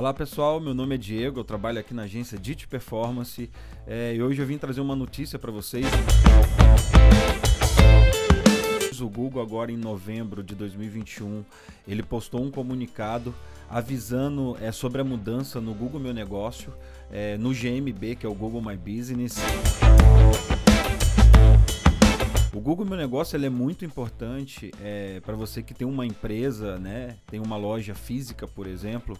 Olá pessoal, meu nome é Diego, eu trabalho aqui na agência DIT Performance é, e hoje eu vim trazer uma notícia para vocês. O Google agora em novembro de 2021 ele postou um comunicado avisando é, sobre a mudança no Google Meu Negócio, é, no GMB que é o Google My Business. O Google Meu Negócio ele é muito importante é, para você que tem uma empresa, né, tem uma loja física, por exemplo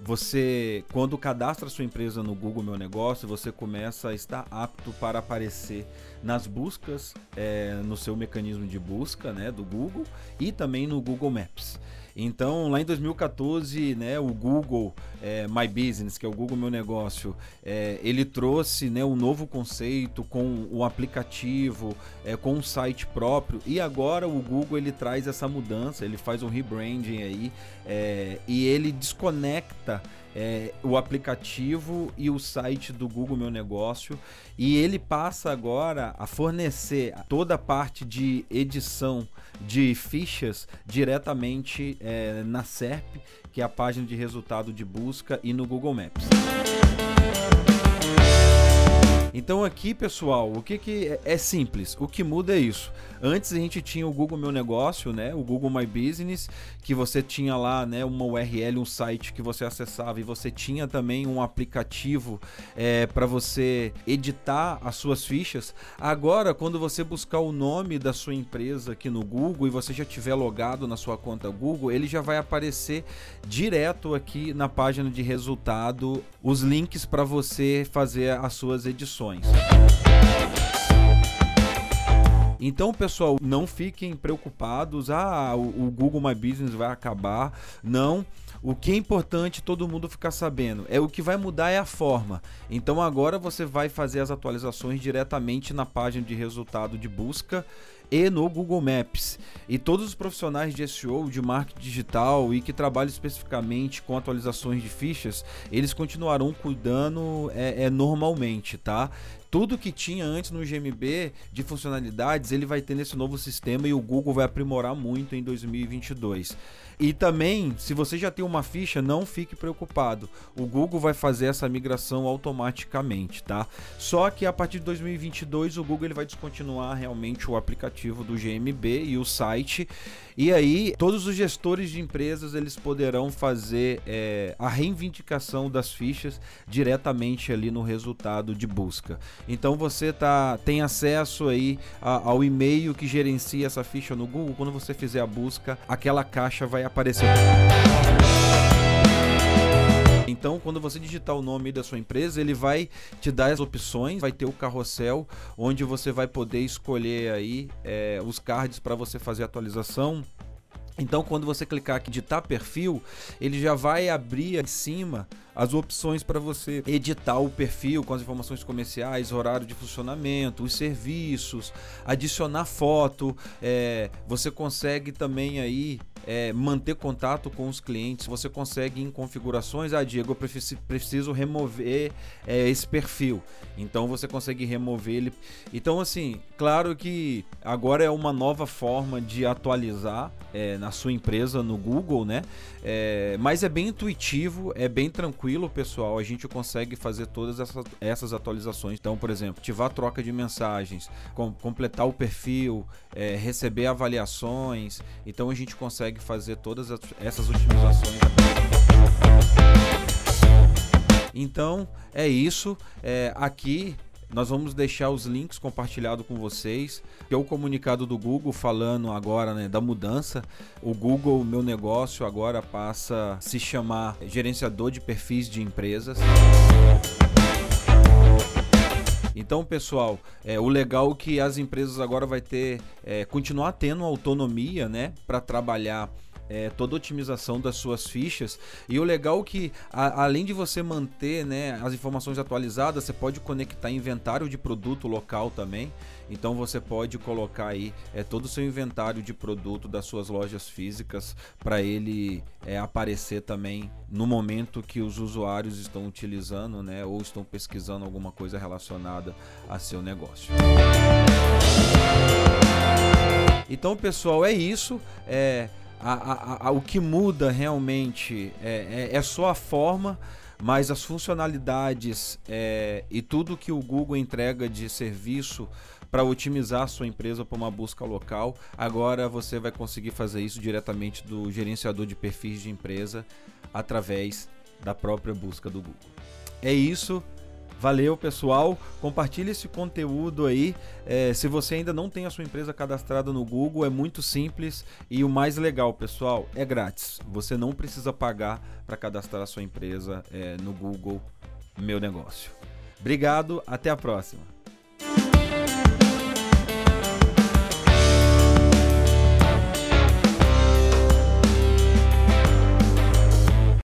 você, quando cadastra sua empresa no Google Meu Negócio, você começa a estar apto para aparecer nas buscas, é, no seu mecanismo de busca né, do Google e também no Google Maps. Então, lá em 2014, né, o Google é, My Business, que é o Google Meu Negócio, é, ele trouxe né, um novo conceito com o aplicativo, é, com um site próprio. E agora o Google ele traz essa mudança, ele faz um rebranding aí é, e ele desconecta é, o aplicativo e o site do Google Meu Negócio e ele passa agora a fornecer toda a parte de edição de fichas diretamente é, na SERP, que é a página de resultado de busca, e no Google Maps. Então aqui, pessoal, o que, que é, é simples? O que muda é isso. Antes a gente tinha o Google Meu Negócio, né? O Google My Business, que você tinha lá, né, uma URL, um site que você acessava e você tinha também um aplicativo é, para você editar as suas fichas. Agora, quando você buscar o nome da sua empresa aqui no Google e você já tiver logado na sua conta Google, ele já vai aparecer direto aqui na página de resultado os links para você fazer as suas edições. Então, pessoal, não fiquem preocupados. Ah, o, Google My Business vai acabar. Não. O que é importante todo mundo ficar sabendo é o que vai mudar é a forma. Então agora você vai fazer as atualizações diretamente na página de resultado de busca e no Google Maps. E todos os profissionais de SEO, de marketing digital e que trabalham especificamente com atualizações de fichas, eles continuarão cuidando é, é normalmente, tá? tudo que tinha antes no GMB de funcionalidades, ele vai ter nesse novo sistema e o Google vai aprimorar muito em 2022. E também, se você já tem uma ficha, não fique preocupado. O Google vai fazer essa migração automaticamente, tá? Só que a partir de 2022 o Google ele vai descontinuar realmente o aplicativo do GMB e o site. E aí todos os gestores de empresas eles poderão fazer é, a reivindicação das fichas diretamente ali no resultado de busca. Então você tá, tem acesso aí a, ao e-mail que gerencia essa ficha no Google. Quando você fizer a busca, aquela caixa vai aparecer. Então, quando você digitar o nome da sua empresa, ele vai te dar as opções, vai ter o carrossel, onde você vai poder escolher aí é, os cards para você fazer atualização. Então, quando você clicar aqui editar perfil, ele já vai abrir em cima as opções para você editar o perfil com as informações comerciais, horário de funcionamento, os serviços, adicionar foto. É, você consegue também aí é, manter contato com os clientes, você consegue em configurações, ah Diego, eu preciso, remover é, esse perfil. Então você consegue remover ele. Então assim, claro que agora é uma nova forma de atualizar é, na sua empresa no Google, né? É, mas é bem intuitivo, é bem tranquilo, pessoal. A gente consegue fazer todas essas, essas atualizações. Então, por exemplo, ativar a troca de mensagens, com, completar o perfil, é, receber avaliações. Então a gente consegue consegue fazer todas essas otimizações. Então é isso. É, aqui nós vamos deixar os links compartilhados com vocês. Que é o comunicado do Google falando agora né, da mudança. O Google Meu Negócio agora passa a se chamar gerenciador de perfis de empresas. Então, pessoal, é, o legal é que as empresas agora vai ter, é, continuar tendo autonomia, né, para trabalhar é, toda a otimização das suas fichas. E o legal é que, a, além de você manter né, as informações atualizadas, você pode conectar inventário de produto local também. Então você pode colocar aí é, todo o seu inventário de produto das suas lojas físicas para ele é, aparecer também no momento que os usuários estão utilizando né, ou estão pesquisando alguma coisa relacionada a seu negócio. Então, pessoal, é isso. É, a, a, a, o que muda realmente é, é, é, só a forma, mas as funcionalidades é, e tudo que o Google entrega de serviço para otimizar a sua empresa para uma busca local, agora você vai conseguir fazer isso diretamente do gerenciador de perfis de empresa através da própria busca do Google. É isso. Valeu, pessoal. Compartilhe esse conteúdo aí. É, se você ainda não tem a sua empresa cadastrada no Google, é muito simples e o mais legal, pessoal, é grátis. Você não precisa pagar para cadastrar a sua empresa é, no Google Meu Negócio. Obrigado, até a próxima.